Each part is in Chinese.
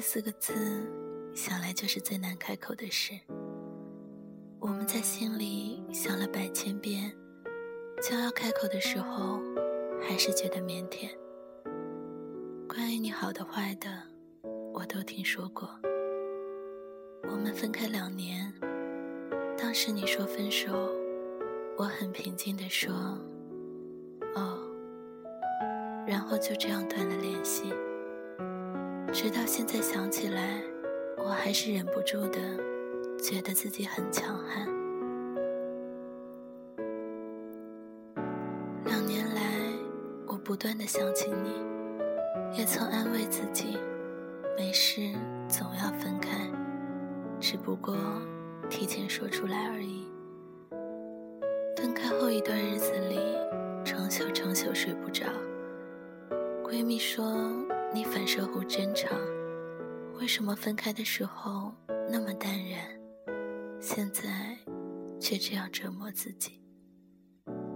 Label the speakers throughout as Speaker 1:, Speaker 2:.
Speaker 1: 这四个字，想来就是最难开口的事。我们在心里想了百千遍，将要开口的时候，还是觉得腼腆。关于你好的坏的，我都听说过。我们分开两年，当时你说分手，我很平静地说：“哦。”然后就这样断了联系。直到现在想起来，我还是忍不住的觉得自己很强悍。两年来，我不断的想起你，也曾安慰自己，没事，总要分开，只不过提前说出来而已。分开后一段日子里，成宿成宿睡不着。闺蜜说。你反射弧真长，为什么分开的时候那么淡然，现在却这样折磨自己？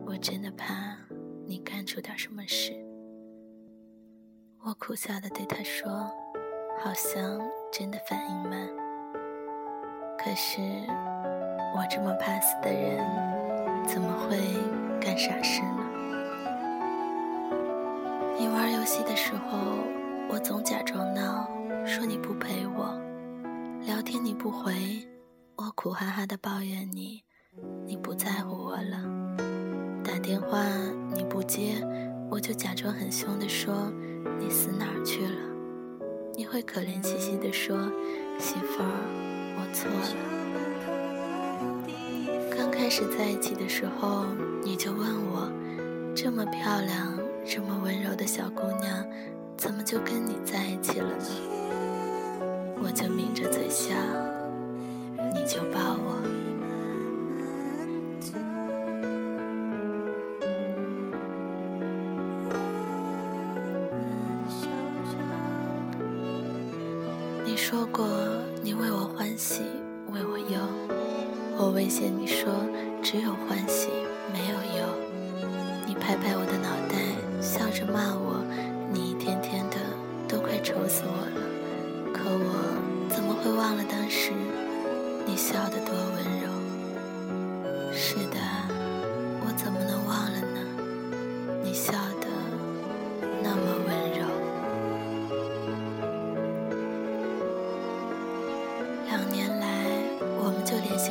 Speaker 1: 我真的怕你干出点什么事。我苦笑的对他说：“好像真的反应慢，可是我这么怕死的人，怎么会干傻事呢？”你玩游戏的时候。我总假装闹，说你不陪我，聊天你不回，我苦哈哈的抱怨你，你不在乎我了。打电话你不接，我就假装很凶的说你死哪儿去了。你会可怜兮兮的说媳妇儿，我错了。刚开始在一起的时候，你就问我，这么漂亮、这么温柔的小姑娘。怎么就跟你在一起了呢？我就抿着嘴笑，你就抱我。你说过你为我欢喜，为我忧，我威胁你说只有欢喜没有忧。你拍拍我的脑袋，笑着骂我。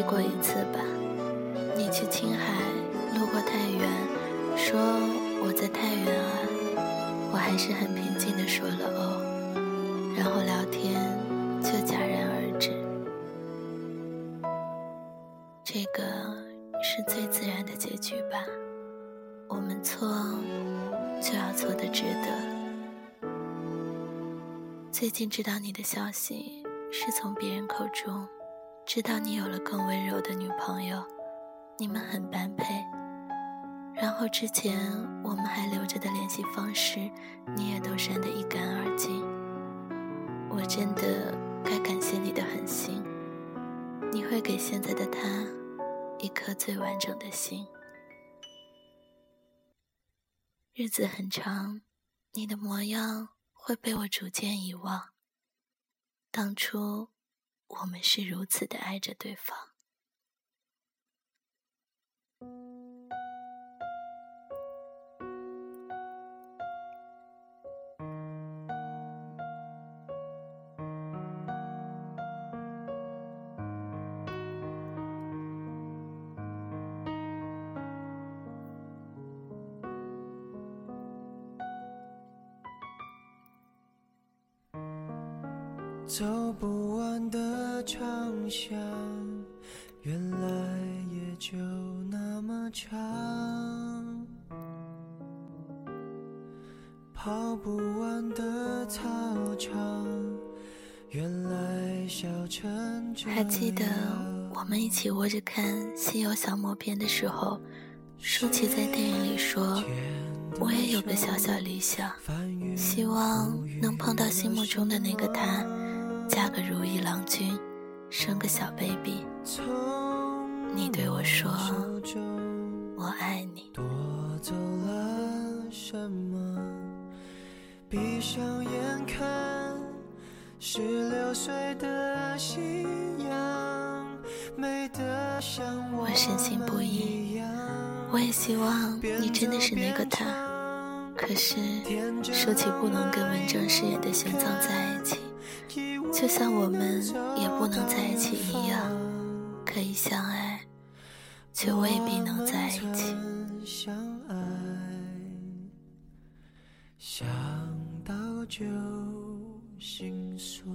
Speaker 1: 过一次吧。你去青海，路过太原，说我在太原啊，我还是很平静的说了哦。然后聊天就戛然而止，这个是最自然的结局吧。我们错就要错的值得。最近知道你的消息，是从别人口中知道你有了更温柔的女朋友，你们很般配。然后之前我们还留着的联系方式，你也都删得一干二净。我真的该感谢你的狠心，你会给现在的他一颗最完整的心。日子很长，你的模样会被我逐渐遗忘。当初我们是如此的爱着对方。走不完的长巷，原来也就那么长。跑不完的操场，原来小城还记得我们一起窝着看《西游降魔篇》的时候，舒淇在电影里说：“我也有个小小理想，希望能碰到心目中的那个他。”嫁个如意郎君，生个小 baby。你对我说，我爱你。夺走了什么？闭上眼看
Speaker 2: 我深信不疑，我也希望你真的是那个他。可是说起不能跟文章饰演的玄奘在一起，就像我们也不能在一起一样，可以相爱，却未必能在一起。想到就心酸。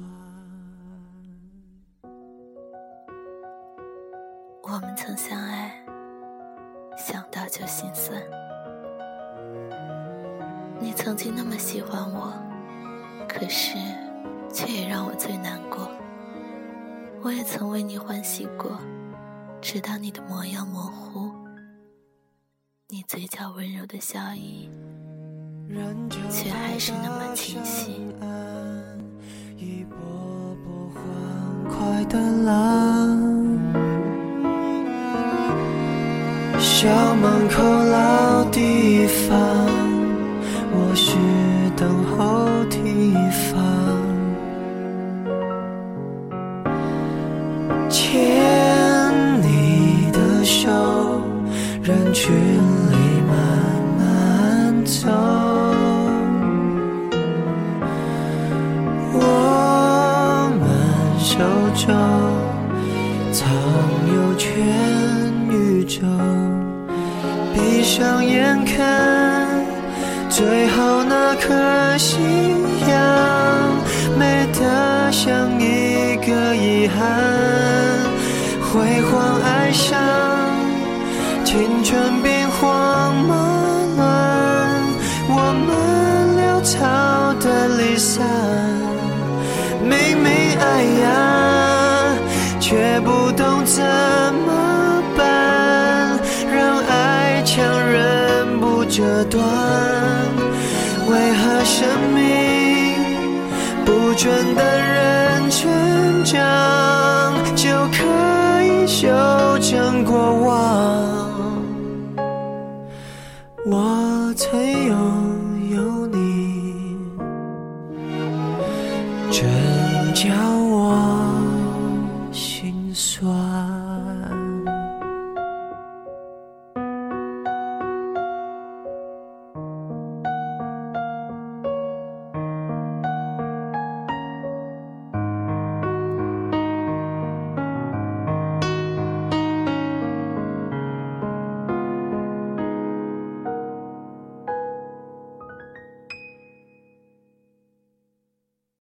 Speaker 2: 我们曾相爱，想到就心酸。你曾经那么喜欢我，可是却也让我最难过。我也曾为你欢喜过，直到你的模样模糊，你嘴角温柔的笑意，却还是那么清晰。一波波欢快的浪。校门口最后那颗夕阳，美得像一个遗憾。辉煌哀伤，青春兵荒马乱，我们潦草的离散。明明爱呀，却不懂怎么。办，让爱强忍不折断为何生命不准等人成长就可以修正过往？我曾拥有你，真